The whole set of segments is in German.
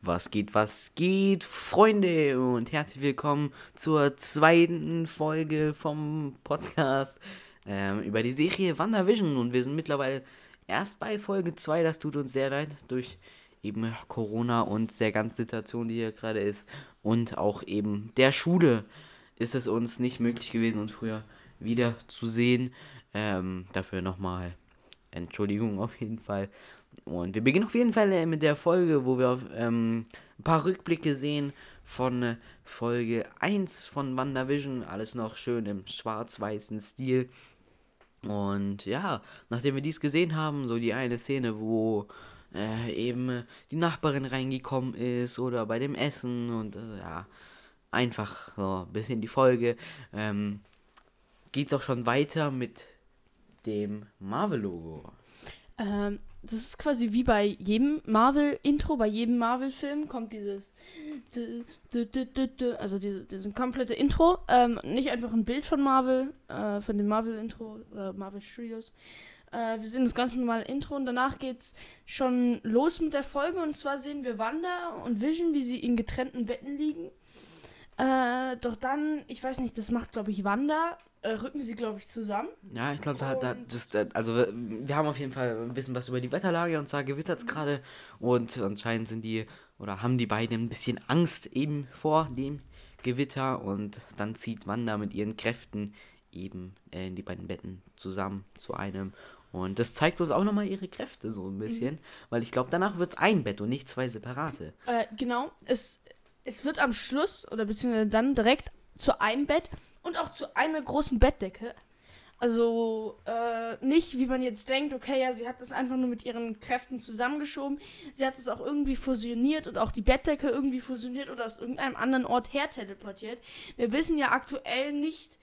Was geht, was geht, Freunde und herzlich willkommen zur zweiten Folge vom Podcast ähm, über die Serie WandaVision und wir sind mittlerweile erst bei Folge 2, das tut uns sehr leid, durch eben Corona und der ganzen Situation, die hier gerade ist und auch eben der Schule ist es uns nicht möglich gewesen, uns früher wieder zu sehen. Ähm, dafür nochmal Entschuldigung auf jeden Fall. Und wir beginnen auf jeden Fall äh, mit der Folge, wo wir ähm, ein paar Rückblicke sehen von äh, Folge 1 von WandaVision. Alles noch schön im schwarz-weißen Stil. Und ja, nachdem wir dies gesehen haben, so die eine Szene, wo äh, eben die Nachbarin reingekommen ist oder bei dem Essen und äh, ja, einfach so ein bisschen die Folge, ähm, geht es auch schon weiter mit dem Marvel-Logo. Ähm, das ist quasi wie bei jedem Marvel-Intro, bei jedem Marvel-Film kommt dieses. Also diese, dieses komplette Intro. Ähm, nicht einfach ein Bild von Marvel, äh, von dem Marvel-Intro oder Marvel Studios. Äh, wir sehen das ganz normale Intro und danach geht's schon los mit der Folge. Und zwar sehen wir Wanda und Vision, wie sie in getrennten Betten liegen. Äh, doch dann, ich weiß nicht, das macht, glaube ich, Wanda rücken sie, glaube ich, zusammen. Ja, ich glaube, da, da, das, da, also wir haben auf jeden Fall ein bisschen was über die Wetterlage und zwar gewittert es mhm. gerade und anscheinend sind die oder haben die beiden ein bisschen Angst eben vor dem Gewitter und dann zieht Wanda mit ihren Kräften eben äh, die beiden Betten zusammen zu einem und das zeigt uns auch nochmal ihre Kräfte so ein bisschen, mhm. weil ich glaube, danach wird es ein Bett und nicht zwei separate. Äh, genau, es, es wird am Schluss oder beziehungsweise dann direkt zu einem Bett und auch zu einer großen Bettdecke. Also äh, nicht, wie man jetzt denkt, okay, ja, sie hat das einfach nur mit ihren Kräften zusammengeschoben. Sie hat es auch irgendwie fusioniert und auch die Bettdecke irgendwie fusioniert oder aus irgendeinem anderen Ort her teleportiert. Wir wissen ja aktuell nicht,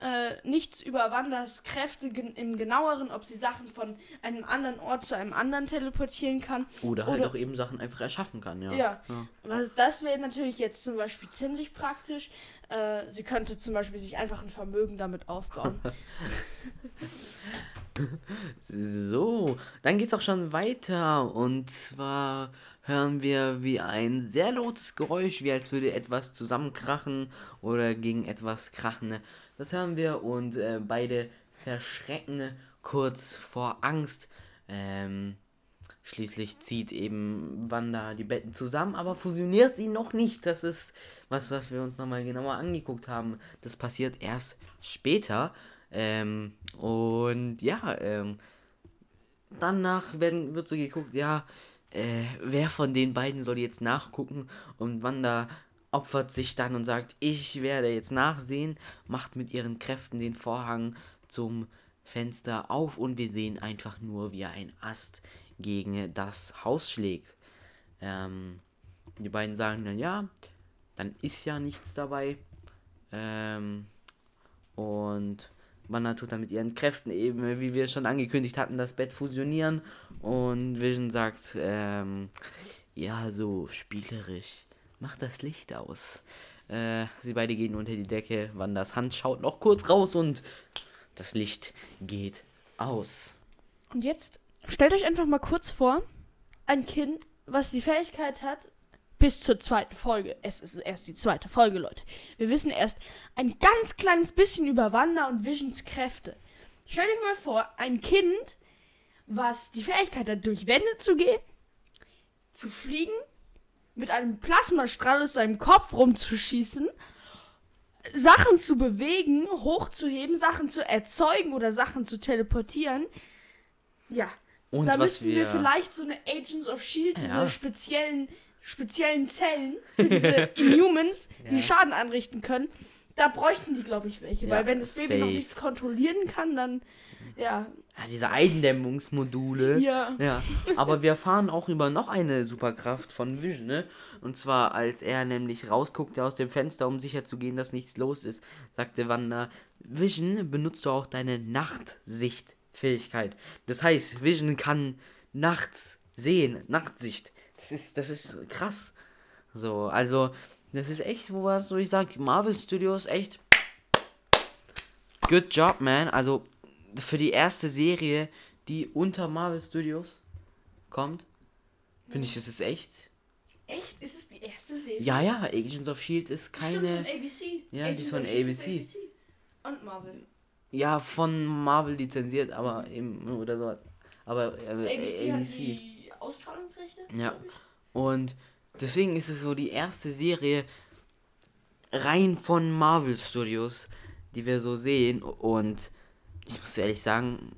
äh, nichts über Wandas Kräfte gen im genaueren, ob sie Sachen von einem anderen Ort zu einem anderen teleportieren kann. Oder halt auch eben Sachen einfach erschaffen kann, ja. Ja. ja. Das wäre natürlich jetzt zum Beispiel ziemlich praktisch. Äh, sie könnte zum Beispiel sich einfach ein Vermögen damit aufbauen. so, dann geht's auch schon weiter. Und zwar hören wir wie ein sehr lautes Geräusch, wie als würde etwas zusammenkrachen oder gegen etwas krachen. Das hören wir und äh, beide verschrecken kurz vor Angst. Ähm, schließlich zieht eben Wanda die Betten zusammen, aber fusioniert sie noch nicht. Das ist was, was wir uns nochmal genauer angeguckt haben. Das passiert erst später. Ähm, und ja, ähm, danach werden, wird so geguckt, ja, äh, wer von den beiden soll jetzt nachgucken und Wanda opfert sich dann und sagt, ich werde jetzt nachsehen, macht mit ihren Kräften den Vorhang zum Fenster auf und wir sehen einfach nur, wie ein Ast gegen das Haus schlägt. Ähm, die beiden sagen dann, ja, dann ist ja nichts dabei. Ähm, und Wanda tut dann mit ihren Kräften eben, wie wir schon angekündigt hatten, das Bett fusionieren. Und Vision sagt, ähm, ja, so spielerisch mach das Licht aus. Äh, sie beide gehen unter die Decke. Wanders Hand schaut noch kurz raus und das Licht geht aus. Und jetzt stellt euch einfach mal kurz vor, ein Kind, was die Fähigkeit hat, bis zur zweiten Folge. Es ist erst die zweite Folge, Leute. Wir wissen erst ein ganz kleines bisschen über Wanda und Visions Kräfte. Stellt euch mal vor, ein Kind, was die Fähigkeit hat, durch Wände zu gehen, zu fliegen mit einem Plasmastrahl aus seinem Kopf rumzuschießen, Sachen zu bewegen, hochzuheben, Sachen zu erzeugen oder Sachen zu teleportieren. Ja. Und da müssten wir... wir... vielleicht so eine Agents of Shield, ja. diese speziellen, speziellen Zellen für diese Inhumans, ja. die Schaden anrichten können. Da bräuchten die, glaube ich, welche. Ja, weil wenn das Baby safe. noch nichts kontrollieren kann, dann ja. Ja, diese Eindämmungsmodule. Ja. ja. Aber wir erfahren auch über noch eine Superkraft von Vision, ne? Und zwar, als er nämlich rausguckte aus dem Fenster, um sicher zu gehen, dass nichts los ist, sagte Wanda, Vision, benutzt du auch deine Nachtsichtfähigkeit. Das heißt, Vision kann nachts sehen, Nachtsicht. Das ist, das ist krass. So, also, das ist echt, wo was, so ich sag, Marvel Studios, echt. Good job, man. Also, für die erste Serie, die unter Marvel Studios kommt, finde ich, das ist echt. Echt? Ist es die erste Serie? Ja, ja, Agents of Shield ist Stimmt, keine. von ABC. Ja, die ist von of S.H.I.E.L.D. ABC. Und Marvel. Ja, von Marvel lizenziert, aber eben oder so. Aber äh, ABC, hat ABC. Ausstrahlungsrechte? Ja. Und deswegen ist es so die erste Serie rein von Marvel Studios, die wir so sehen. Und ich muss ehrlich sagen,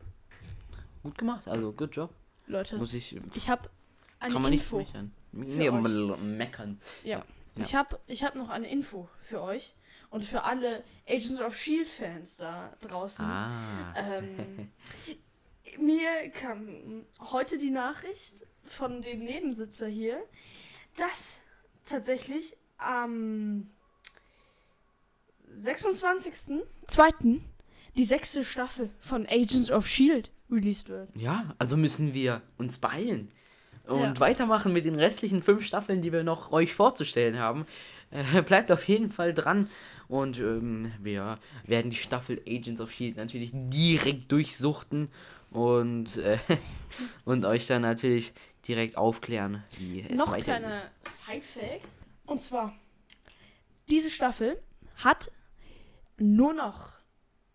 gut gemacht. Also, good job. Leute, Muss ich. ich habe Kann man nicht meckern. Nee, meckern. Ja. Ja. Ich habe ich hab noch eine Info für euch und für alle Agents of Shield Fans da draußen. Ah. Ähm, mir kam heute die Nachricht von dem Nebensitzer hier, dass tatsächlich am 26.02. die sechste Staffel von Agents of Shield released wird. Ja, also müssen wir uns beeilen und Ja. weitermachen mit den restlichen fünf Staffeln, die wir noch euch vorzustellen haben. Äh, bleibt auf jeden Fall dran und ähm, wir werden die Staffel Agents of Shield natürlich direkt durchsuchten und, äh, und euch dann natürlich direkt aufklären, wie es Noch weitergeht. kleiner Side-Fact. Und zwar, diese Staffel hat nur noch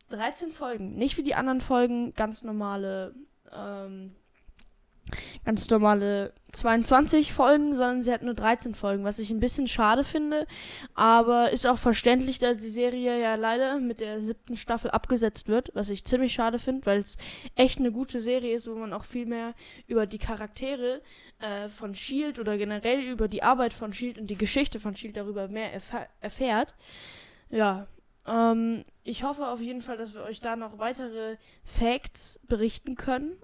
13 Folgen. Nicht wie die anderen Folgen ganz normale, ähm, ganz normale 22 Folgen, sondern sie hat nur 13 Folgen, was ich ein bisschen schade finde. Aber ist auch verständlich, da die Serie ja leider mit der siebten Staffel abgesetzt wird, was ich ziemlich schade finde, weil es echt eine gute Serie ist, wo man auch viel mehr über die Charaktere äh, von Shield oder generell über die Arbeit von Shield und die Geschichte von Shield darüber mehr erfa- erfährt. Ja, ähm, ich hoffe auf jeden Fall, dass wir euch da noch weitere Facts berichten können.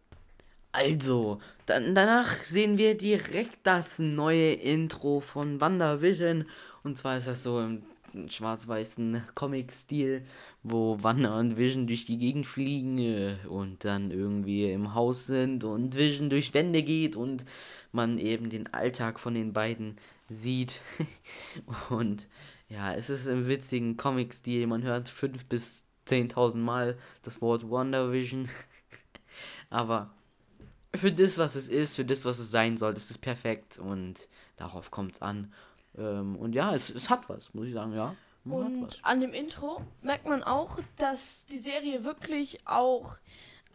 Also, dann, danach sehen wir direkt das neue Intro von WandaVision. Und zwar ist das so im schwarz-weißen Comic-Stil, wo Wanda und Vision durch die Gegend fliegen äh, und dann irgendwie im Haus sind und Vision durch Wände geht und man eben den Alltag von den beiden sieht. und ja, es ist im witzigen Comic-Stil. Man hört fünf bis 10.000 Mal das Wort WandaVision. Aber für das, was es ist, für das, was es sein soll, ist es perfekt und darauf kommt es an. Ähm, und ja, es, es hat was, muss ich sagen, ja. Und an dem Intro merkt man auch, dass die Serie wirklich auch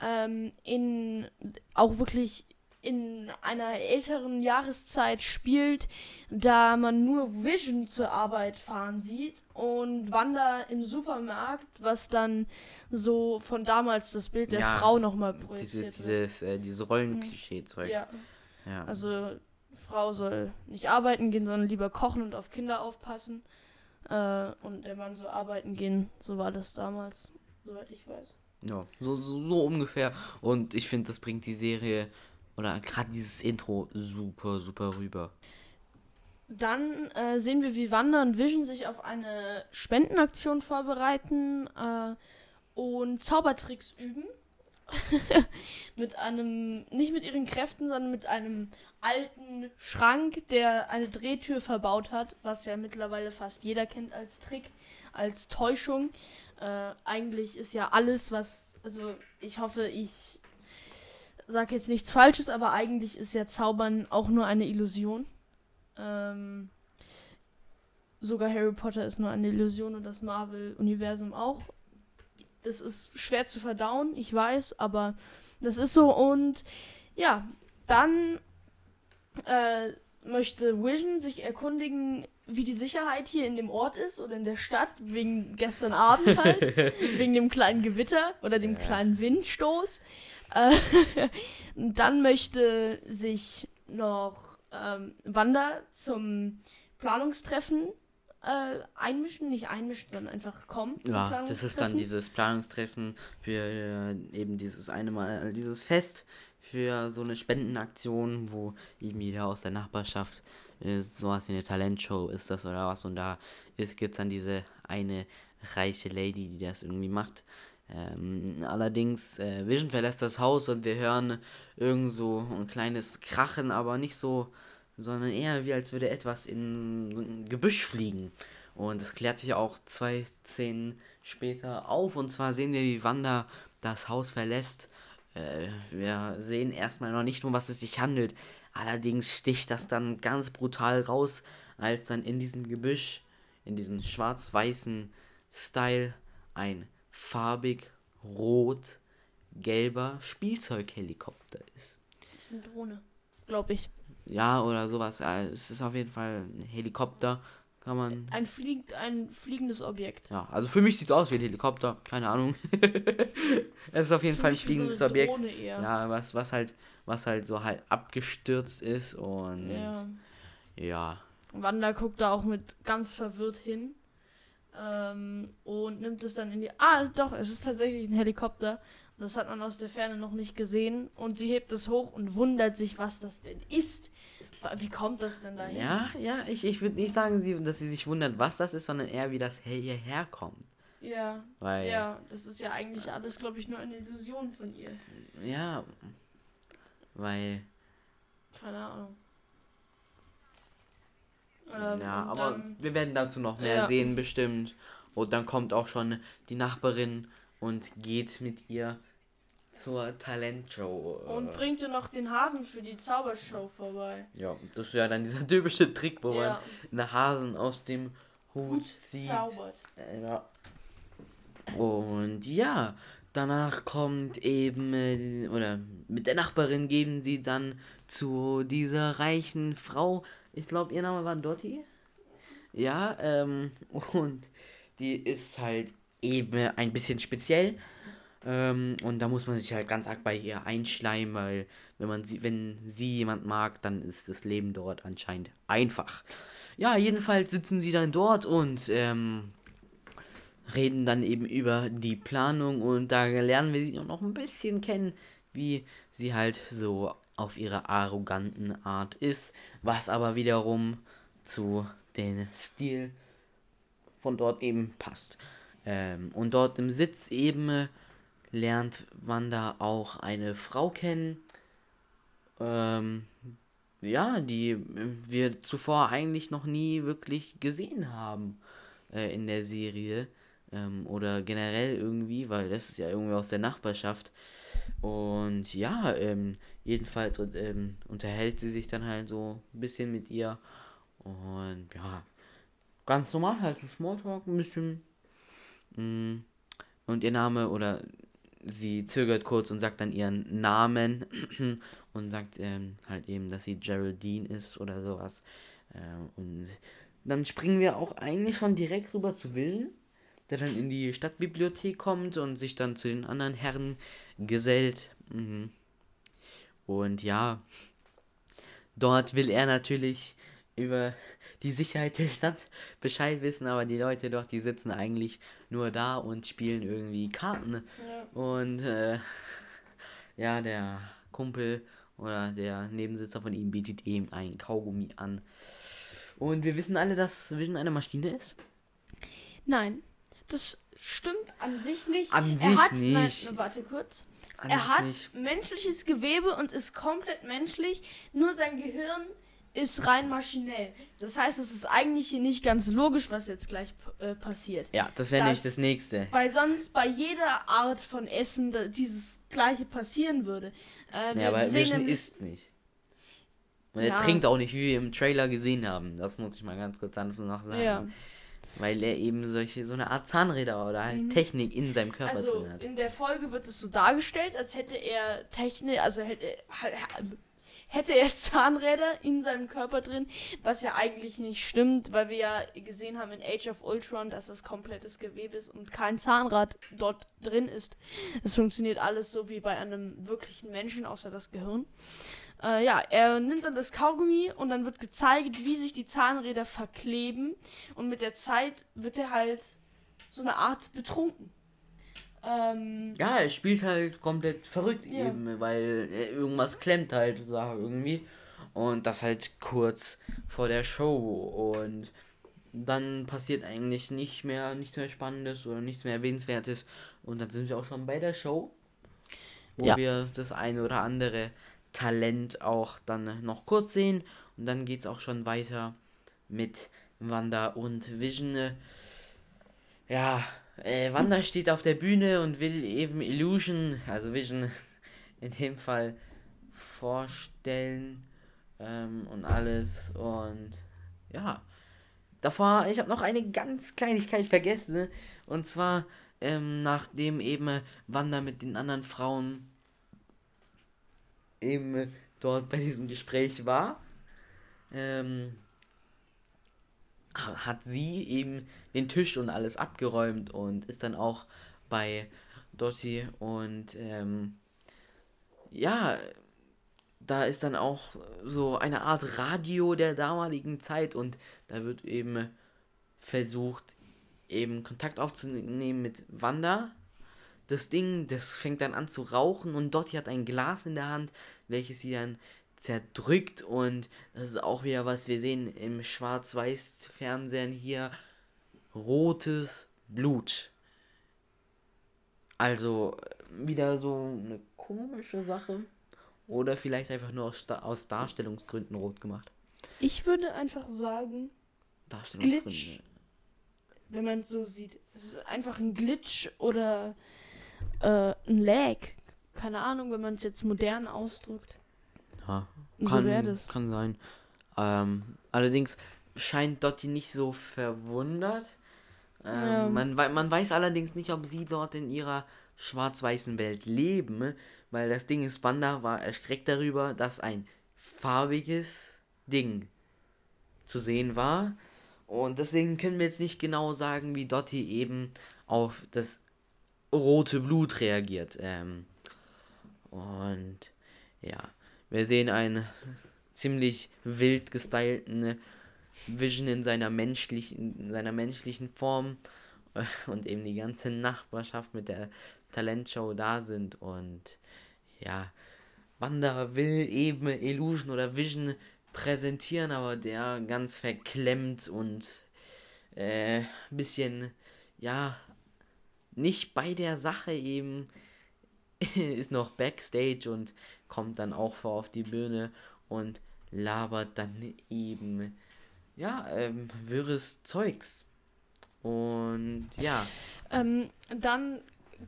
ähm, in auch wirklich in einer älteren Jahreszeit spielt, da man nur Vision zur Arbeit fahren sieht und Wanda im Supermarkt, was dann so von damals das Bild der Ja, Frau nochmal projiziert Dieses, dieses, äh, dieses Rollenklischee-Zeug. Ja, ja. also Frau soll nicht arbeiten gehen, sondern lieber kochen und auf Kinder aufpassen. Äh, und der Mann soll arbeiten gehen. So war das damals, soweit ich weiß. ja so, so, so ungefähr. Und ich finde, das bringt die Serie oder gerade dieses Intro super, super rüber. Dann äh, sehen wir, wie Wanda und Vision sich auf eine Spendenaktion vorbereiten äh, und Zaubertricks üben. mit einem, nicht mit ihren Kräften, sondern mit einem alten Schrank, der eine Drehtür verbaut hat, was ja mittlerweile fast jeder kennt als Trick, als Täuschung. Äh, eigentlich ist ja alles, was, also ich hoffe, ich sage jetzt nichts Falsches, aber eigentlich ist ja Zaubern auch nur eine Illusion. Ähm, sogar Harry Potter ist nur eine Illusion und das Marvel-Universum auch. Das ist schwer zu verdauen, ich weiß, aber das ist so. Und ja, dann äh, möchte Vision sich erkundigen, wie die Sicherheit hier in dem Ort ist oder in der Stadt, wegen gestern Abend halt, wegen dem kleinen Gewitter oder dem Ja. kleinen Windstoß. Äh, dann möchte sich noch ähm, Wanda zum Planungstreffen äh, einmischen, nicht einmischen, sondern einfach kommen. zum Ja, das ist dann dieses Planungstreffen für äh, eben dieses eine Mal, dieses Fest für so eine Spendenaktion, wo eben jeder aus der Nachbarschaft äh, sowas wie eine Talentshow ist das oder was und da gibt es dann diese eine reiche Lady, die das irgendwie macht. Ähm, allerdings, äh, Vision verlässt das Haus und wir hören irgend so ein kleines Krachen, aber nicht so, sondern eher wie als würde etwas in ein Gebüsch fliegen. Und es klärt sich auch zwei Szenen später auf. Und zwar sehen wir, wie Wanda das Haus verlässt. Äh, wir sehen erstmal noch nicht, um was es sich handelt. Allerdings sticht das dann ganz brutal raus, als dann in diesem Gebüsch, in diesem schwarz-weißen Style, ein farbig rot gelber Spielzeughelikopter ist. Das ist eine Drohne, glaube ich. Ja, oder sowas. Es ist auf jeden Fall ein Helikopter. Kann man. Ein, flieg ein fliegendes Objekt. Ja, also für mich sieht es aus wie ein Helikopter. Keine Ahnung. es ist auf jeden Für Fall ein so fliegendes eine Objekt. Drohne eher. Ja, was, was halt, was halt so halt abgestürzt ist und Ja. ja. Wanda guckt da auch mit ganz verwirrt hin. Ähm, und nimmt es dann in die. Ah, doch, es ist tatsächlich ein Helikopter. Das hat man aus der Ferne noch nicht gesehen. Und sie hebt es hoch und wundert sich, was das denn ist. Wie kommt das denn dahin? Ja, ja, ich, ich würde nicht sagen, sie, dass sie sich wundert, was das ist, sondern eher, wie das her- hierher kommt. Ja, Weil, ja, das ist ja eigentlich alles, glaube ich, nur eine Illusion von ihr. ja, weil, Keine Ahnung. Ähm, ja, aber dann- wir werden dazu noch mehr Ja. sehen, bestimmt. Und dann kommt auch schon die Nachbarin und geht mit ihr zur Talentshow. äh, Und bringt ihr noch den Hasen für die Zaubershow vorbei. ja, das ist ja dann dieser typische Trick, wo ja, man einen Hasen aus dem Hut, gut zieht. zaubert. Äh, Ja. Und ja, danach kommt eben, äh, oder mit der Nachbarin gehen sie dann zu dieser reichen Frau. Ich glaube, ihr Name war Dotti. Ja, ähm, und die ist halt eben ein bisschen speziell. Ähm, und da muss man sich halt ganz arg bei ihr einschleimen, weil wenn man sie, wenn sie jemand mag, dann ist das Leben dort anscheinend einfach. Ja, jedenfalls sitzen sie dann dort und ähm, reden dann eben über die Planung und da lernen wir sie noch ein bisschen kennen, wie sie halt so auf ihre arroganten Art ist, was aber wiederum zu den Stil von dort eben passt. Ähm, und dort im Sitz eben lernt Wanda auch eine Frau kennen, ähm, ja, die wir zuvor eigentlich noch nie wirklich gesehen haben äh, in der Serie ähm, oder generell irgendwie, weil das ist ja irgendwie aus der Nachbarschaft. Und ja, ähm, jedenfalls ähm, unterhält sie sich dann halt so ein bisschen mit ihr. Und ja, ganz normal halt so Smalltalk ein bisschen. Mm, Und ihr Name oder sie zögert kurz und sagt dann ihren Namen und sagt ähm, halt eben, dass sie Geraldine ist oder sowas. Ähm, und dann springen wir auch eigentlich schon direkt rüber zu Vision, der dann in die Stadtbibliothek kommt und sich dann zu den anderen Herren gesellt. Mhm. Und ja, dort will er natürlich über die Sicherheit der Stadt Bescheid wissen, aber die Leute dort, die sitzen eigentlich nur da und spielen irgendwie Karten. Ja. Und äh, ja, der Kumpel oder der Nebensitzer von ihm bietet ihm ein Kaugummi an. Und wir wissen alle, dass Vision eine Maschine ist. Nein, das stimmt an sich nicht. An er sich hat, nicht. Nein, warte kurz. An er hat nicht. menschliches Gewebe und ist komplett menschlich, nur sein Gehirn ist rein maschinell. Das heißt, es ist eigentlich hier nicht ganz logisch, was jetzt gleich äh, passiert. Ja, das wäre nämlich Das- nächste. Weil sonst bei jeder Art von Essen dieses gleiche passieren würde. Äh, Ja, aber nämlich- isst nicht. Und er Ja. trinkt auch nicht, wie wir im Trailer gesehen haben. Das muss ich mal ganz kurz noch sagen. Ja. Weil er eben solche, so eine Art Zahnräder oder halt Mhm. Technik in seinem Körper Also drin hat. in der Folge wird es so dargestellt, als hätte er Technik, also hätte, hätte er Zahnräder in seinem Körper drin, was ja eigentlich nicht stimmt, weil wir ja gesehen haben in Age of Ultron, dass das komplettes Gewebe ist und kein Zahnrad dort drin ist. Es funktioniert alles so wie bei einem wirklichen Menschen, außer das Gehirn. Äh, ja, er nimmt dann das Kaugummi und dann wird gezeigt, wie sich die Zahnräder verkleben und mit der Zeit wird er halt so eine Art betrunken. Ähm, Ja, er spielt halt komplett verrückt Ja. eben, weil äh, irgendwas klemmt halt irgendwie. Und das halt kurz vor der Show. Und dann passiert eigentlich nicht mehr, nichts mehr Spannendes oder nichts mehr Erwähnenswertes. Und dann sind wir auch schon bei der Show, wo Ja. wir das eine oder andere Talent auch dann noch kurz sehen. Und dann geht es auch schon weiter mit Wanda und Vision. Ja, äh, Wanda steht auf der Bühne und will eben Illusion, also Vision in dem Fall, vorstellen. ähm, und alles. Und ja. Davor, ich habe noch eine ganz Kleinigkeit vergessen. Und zwar, ähm, nachdem eben Wanda mit den anderen Frauen eben dort bei diesem Gespräch war, ähm, hat sie eben den Tisch und alles abgeräumt und ist dann auch bei Dottie und ähm, ja, da ist dann auch so eine Art Radio der damaligen Zeit und da wird eben versucht, eben Kontakt aufzunehmen mit Wanda. Das Ding, das fängt dann an zu rauchen und Dottie hat ein Glas in der Hand, welches sie dann zerdrückt und das ist auch wieder was wir sehen im Schwarz-Weiß-Fernsehen hier rotes Blut. Also wieder so eine komische Sache oder vielleicht einfach nur aus, aus Darstellungsgründen rot gemacht. Ich würde einfach sagen Glitch. Wenn man es so sieht, es ist einfach ein Glitch oder äh, ein Lag. Keine Ahnung, wenn man es jetzt modern ausdrückt. Ja, kann, so das. kann sein. Ähm, allerdings scheint Dottie nicht so verwundert. Ähm, ja. man, man weiß allerdings nicht, ob sie dort in ihrer schwarz-weißen Welt leben, weil das Ding ist, Wanda war erschreckt darüber, dass ein farbiges Ding zu sehen war. Und deswegen können wir jetzt nicht genau sagen, wie Dottie eben auf das rote Blut reagiert. Ähm, und ja, wir sehen einen ziemlich wild gestylten Vision in seiner menschlichen, in seiner menschlichen Form und eben die ganze Nachbarschaft mit der Talentshow da sind und ja, Wanda will eben Illusion oder Vision präsentieren, aber der ganz verklemmt und äh, bisschen, ja, nicht bei der Sache eben ist noch Backstage und kommt dann auch vor auf die Bühne und labert dann eben, ja, ähm, wirres Zeugs. Und ja. Ähm, dann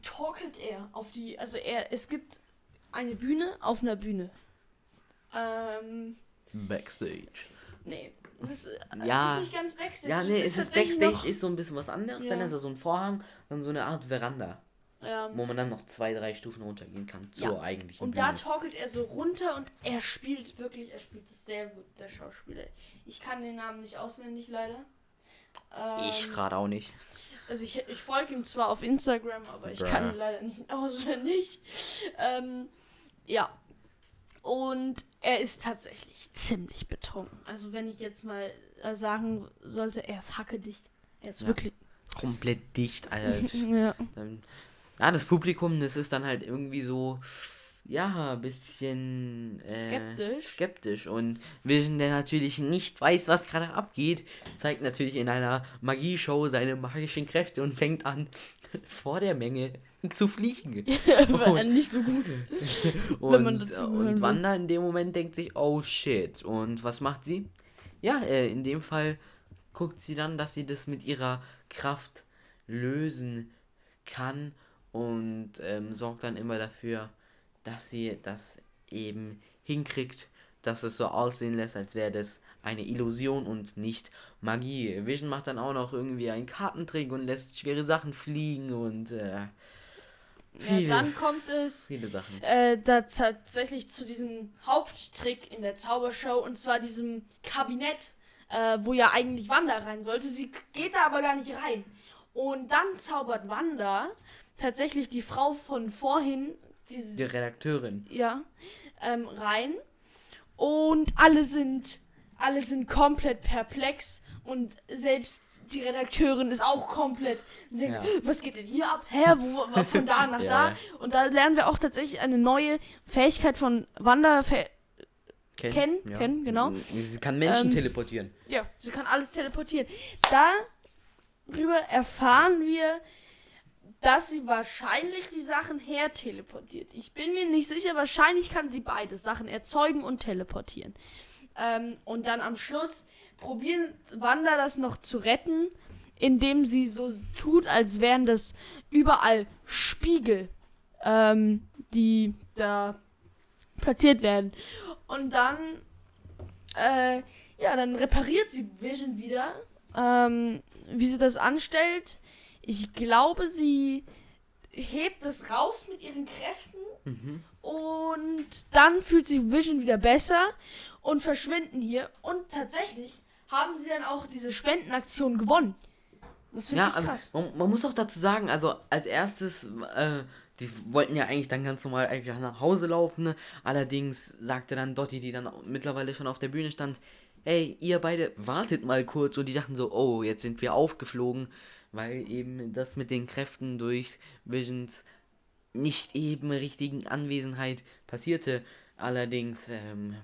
torkelt er auf die, also er, es gibt eine Bühne auf einer Bühne. Ähm, Backstage. Nee. Das äh, ja, ist nicht ganz Backstage. Ja, nee, es ist Backstage, ist so ein bisschen was anderes. Ja. Dann ist da so ein Vorhang, dann so eine Art Veranda. Ja. Wo man dann noch zwei, drei Stufen runtergehen kann zur ja. eigentlichen Und Bühne. da torkelt er so runter und er spielt wirklich, er spielt es sehr gut, der Schauspieler. Ich kann den Namen nicht auswendig, leider. Ähm, ich gerade auch nicht. Also ich, ich folge ihm zwar auf Instagram, aber ich Bruh. kann ihn leider nicht auswendig. Ähm, ja. Und er ist tatsächlich ziemlich betrunken. Also wenn ich jetzt mal äh, sagen sollte, er ist hackedicht. Er ist ja. wirklich komplett dicht, Alter. ja. ja, das Publikum, das ist dann halt irgendwie so ja, ein bisschen äh, skeptisch. skeptisch. Und Vision, der natürlich nicht weiß, was gerade abgeht, zeigt natürlich in einer Magieshow seine magischen Kräfte und fängt an, vor der Menge zu fliegen. War nicht so gut. und, wenn man dazu und Wanda in dem Moment denkt sich, oh shit. Und was macht sie? Ja, äh, in dem Fall guckt sie dann, dass sie das mit ihrer Kraft lösen kann und ähm, sorgt dann immer dafür, dass sie das eben hinkriegt, dass es so aussehen lässt, als wäre das eine Illusion und nicht Magie. Vision macht dann auch noch irgendwie einen Kartentrick und lässt schwere Sachen fliegen und äh, viele, ja, dann kommt es viele Sachen. Äh, da tatsächlich zu diesem Haupttrick in der Zaubershow und zwar diesem Kabinett, äh, wo ja eigentlich Wanda rein sollte. Sie geht da aber gar nicht rein. Und dann zaubert Wanda tatsächlich die Frau von vorhin diese, die Redakteurin. Ja, ähm, rein. Und alle sind, alle sind komplett perplex und selbst die Redakteurin ist auch komplett. Denkt, ja. Was geht denn hier ab? Hä? Wo, von da nach ja, da? Und da lernen wir auch tatsächlich eine neue Fähigkeit von Wanda Ken, kennen. Ja. kennen, genau. Sie kann Menschen ähm, teleportieren. Ja, sie kann alles teleportieren. Darüber erfahren wir, dass sie wahrscheinlich die Sachen her teleportiert. Ich bin mir nicht sicher, wahrscheinlich kann sie beide Sachen erzeugen und teleportieren. Ähm, und dann am Schluss probieren Wanda das noch zu retten, indem sie so tut, als wären das überall Spiegel, ähm, die da platziert werden. Und dann Äh, ja, dann repariert sie Vision wieder. Ähm, wie sie das anstellt, ich glaube, sie hebt es raus mit ihren Kräften Mhm. und dann fühlt sich Vision wieder besser und verschwinden hier. Und tatsächlich haben sie dann auch diese Spendenaktion gewonnen. Das finde Ja, ich also, krass. man, man muss auch dazu sagen, also als erstes, äh, die wollten ja eigentlich dann ganz normal eigentlich nach Hause laufen. Ne? Allerdings sagte dann Dotti, die dann mittlerweile schon auf der Bühne stand, ey, ihr beide wartet mal kurz. Und die dachten so, oh, jetzt sind wir aufgeflogen, weil eben das mit den Kräften durch Visions nicht eben richtigen Anwesenheit passierte. Allerdings ähm,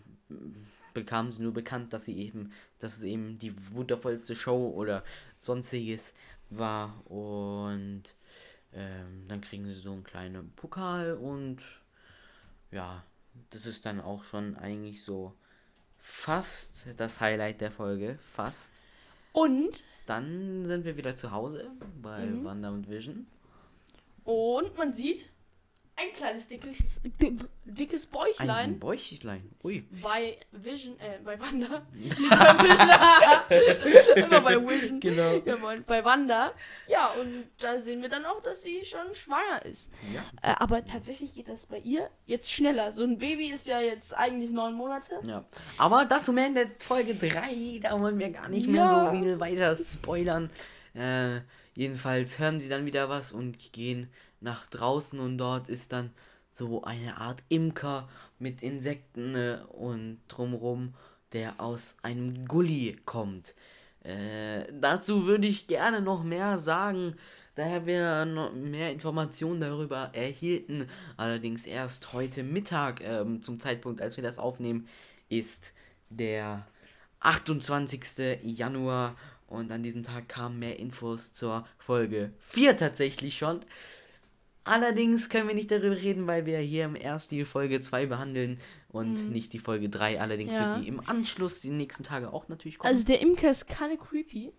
bekamen sie nur bekannt, dass sie eben, dass es eben die wundervollste Show oder sonstiges war und ähm, dann kriegen sie so einen kleinen Pokal und ja, das ist dann auch schon eigentlich so fast das Highlight der Folge, fast. Und, Dann sind wir wieder zu Hause bei Mhm. Wanda und Vision. und man sieht ein kleines dickes, dickes Ein Bäuchlein Bäuchlein. Ui. bei Vision, äh, bei Wanda. Nicht bei Vision. Immer bei Vision. Genau. Ja, bei- bei Wanda. Ja, und da sehen wir dann auch, dass sie schon schwanger ist. Ja. Äh, aber tatsächlich geht das bei ihr jetzt schneller. So ein Baby ist ja jetzt eigentlich neun Monate. Ja. Aber dazu mehr in der Folge 3. Da wollen wir gar nicht mehr Ja. so viel weiter spoilern. Äh, jedenfalls hören sie dann wieder was und gehen nach draußen und dort ist dann so eine Art Imker mit Insekten äh, und drumrum, der aus einem Gully kommt. Äh, dazu würde ich gerne noch mehr sagen, daher wir noch mehr Informationen darüber erhielten. Allerdings erst heute Mittag, ähm, zum Zeitpunkt, als wir das aufnehmen, ist der 28. Januar und an diesem Tag kamen mehr Infos zur Folge 4 tatsächlich schon. Allerdings können wir nicht darüber reden, weil wir hier im erst die Folge 2 behandeln und nicht die Folge 3. Allerdings Ja. wird die im Anschluss die nächsten Tage auch natürlich kommen. Also der Imker ist keine creepy.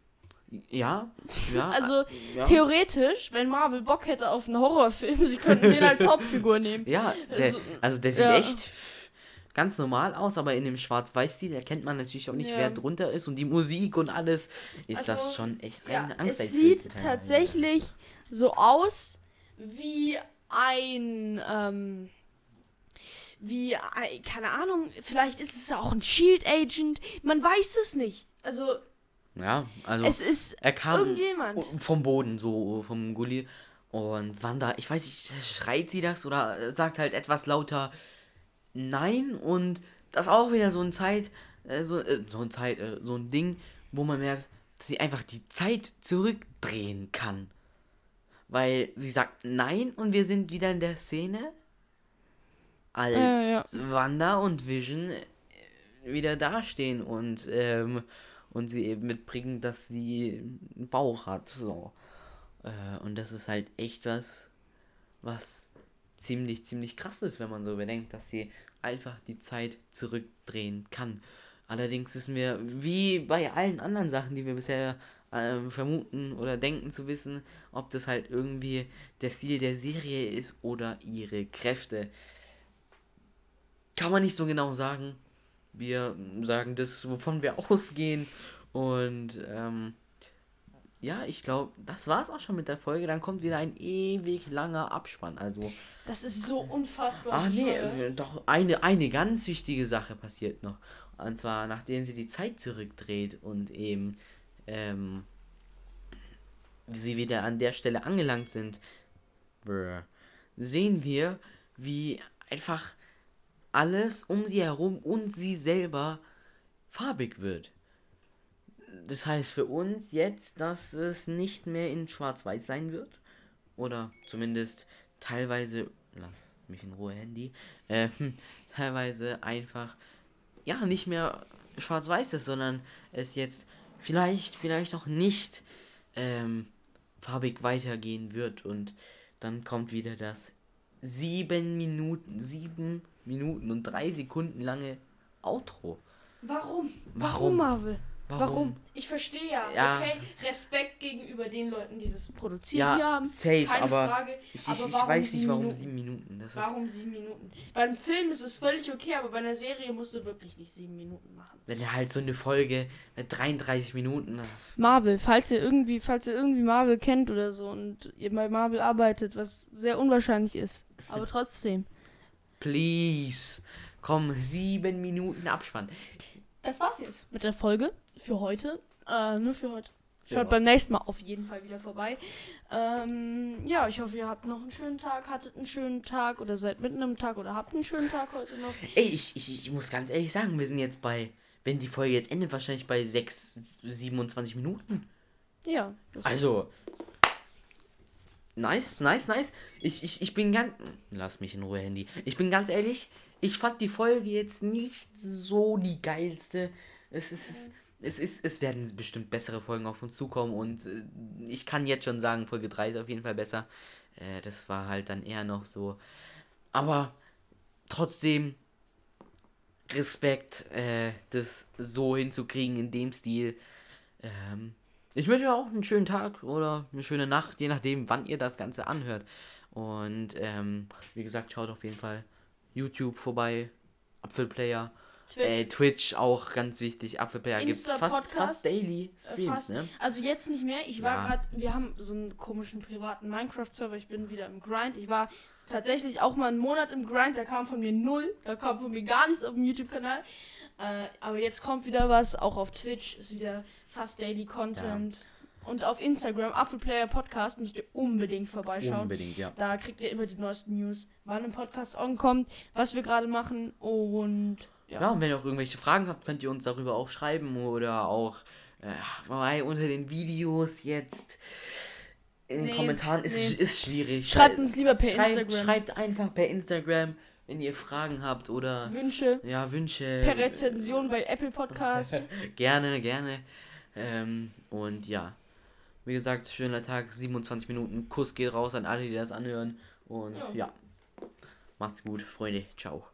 ja, ja. Also ja. theoretisch, wenn Marvel Bock hätte auf einen Horrorfilm, sie könnten den als Hauptfigur nehmen. Ja, der, Also, also der sieht ja. echt ganz normal aus, aber in dem Schwarz-Weiß-Stil erkennt man natürlich auch nicht, Ja. wer drunter ist und die Musik und alles ist das Also, schon echt Ja, ein es sieht tatsächlich so aus wie ein, ähm, wie, ein, keine Ahnung, vielleicht ist es auch ein Shield Agent, man weiß es nicht. Also, Ja, also es ist er kam irgendjemand. vom Boden, so vom Gully. Und Wanda, ich weiß nicht, schreit sie das oder sagt halt etwas lauter Nein. Und das ist auch wieder so ein Zeit, äh, so, äh, so ein Zeit, äh, so ein Ding, wo man merkt, dass sie einfach die Zeit zurückdrehen kann. Weil sie sagt Nein und wir sind wieder in der Szene, als Äh, ja. Wanda und Vision äh, wieder dastehen und, ähm, und sie eben mitbringen, dass sie einen Bauch hat. So. Äh, und das ist halt echt was, was ziemlich, ziemlich krass ist, wenn man so bedenkt, dass sie einfach die Zeit zurückdrehen kann. Allerdings ist mir, wie bei allen anderen Sachen, die wir bisher ähm, vermuten oder denken zu wissen, ob das halt irgendwie der Stil der Serie ist oder ihre Kräfte. Kann man nicht so genau sagen. Wir sagen das, wovon wir ausgehen. Und ähm, ja, ich glaube, das war's auch schon mit der Folge. Dann kommt wieder ein ewig langer Abspann. Also, Das ist so unfassbar. ah nee, äh, doch eine, eine ganz wichtige Sache passiert noch. Und zwar, nachdem sie die Zeit zurückdreht und eben ähm, sie wieder an der Stelle angelangt sind, sehen wir, wie einfach alles um sie herum und sie selber farbig wird. Das heißt für uns jetzt, dass es nicht mehr in Schwarz-Weiß sein wird. Oder zumindest teilweise, lass mich in Ruhe, Handy, ähm, teilweise einfach, ja, nicht mehr schwarz-weiß ist, sondern es jetzt vielleicht, vielleicht auch nicht ähm, farbig weitergehen wird. Und dann kommt wieder das sieben Minuten, sieben Minuten und drei Sekunden lange Outro. Warum? Warum? Warum, Marvel? Warum? Ich verstehe ja, Ja. okay, Respekt gegenüber den Leuten, die das produziert Ja, haben. safe, keine aber Frage. Ich, ich, aber ich warum weiß nicht, warum Minuten? sieben Minuten. Das ist, Warum sieben Minuten? Beim Film ist es völlig okay, aber bei einer Serie musst du wirklich nicht sieben Minuten machen. wenn er halt so eine Folge mit 33 Minuten. Das, Marvel, falls ihr irgendwie, falls ihr irgendwie Marvel kennt oder so und ihr bei Marvel arbeitet, was sehr unwahrscheinlich ist, aber trotzdem. please. Komm, sieben Minuten Abspann. Das war's jetzt mit der Folge für heute. Äh, nur für heute. Schaut Ja. beim nächsten Mal auf jeden Fall wieder vorbei. Ähm, ja, ich hoffe, ihr habt noch einen schönen Tag, hattet einen schönen Tag oder seid mitten im Tag oder habt einen schönen Tag heute noch. Ey, ich, ich, ich muss ganz ehrlich sagen, wir sind jetzt bei, wenn die Folge jetzt endet, wahrscheinlich bei 6, 27 Minuten. Ja. Also. Nice, nice, nice. Ich, ich, ich bin ganz. Lass mich in Ruhe, Handy. Ich bin ganz ehrlich, ich fand die Folge jetzt nicht so die geilste. Es ist. Es, es, ist, es werden bestimmt bessere Folgen auf uns zukommen und äh, ich kann jetzt schon sagen, Folge 3 ist auf jeden Fall besser. Äh, das war halt dann eher noch so. Aber trotzdem Respekt, äh, das so hinzukriegen in dem Stil. Ähm, ich wünsche euch auch einen schönen Tag oder eine schöne Nacht, je nachdem, wann ihr das Ganze anhört. Und ähm, wie gesagt, schaut auf jeden Fall YouTube vorbei, Apfelplayer, Twitch. äh, Twitch auch ganz wichtig. Apfelplayer gibt es fast, fast daily äh, Streams, fast. ne? Also jetzt nicht mehr. Ich war Ja. gerade, wir haben so einen komischen privaten Minecraft-Server. Ich bin wieder im Grind. Ich war tatsächlich auch mal einen Monat im Grind. Da kam von mir null. Da kam von mir gar nichts auf dem YouTube-Kanal. Äh, aber jetzt kommt wieder was. Auch auf Twitch ist wieder fast Daily Content. Und auf Instagram, Apfelplayer Podcast, müsst ihr unbedingt vorbeischauen. Unbedingt, ja. Da kriegt ihr immer die neuesten News, wann ein Podcast ankommt, was wir gerade machen und ja. Ja, und wenn ihr auch irgendwelche Fragen habt, könnt ihr uns darüber auch schreiben oder auch äh, bei unter den Videos jetzt in den Nee, Kommentaren. Ist, nee. ist schwierig. Schreibt uns lieber per schreibt, Instagram Schreibt einfach per Instagram, wenn ihr Fragen habt oder Wünsche ja, Wünsche. per Rezension bei Apple Podcast. Gerne, gerne. Ähm, und ja, wie gesagt, schöner Tag, 27 Minuten. Kuss geht raus an alle, die das anhören. Und Ja. ja, macht's gut, Freunde. Ciao.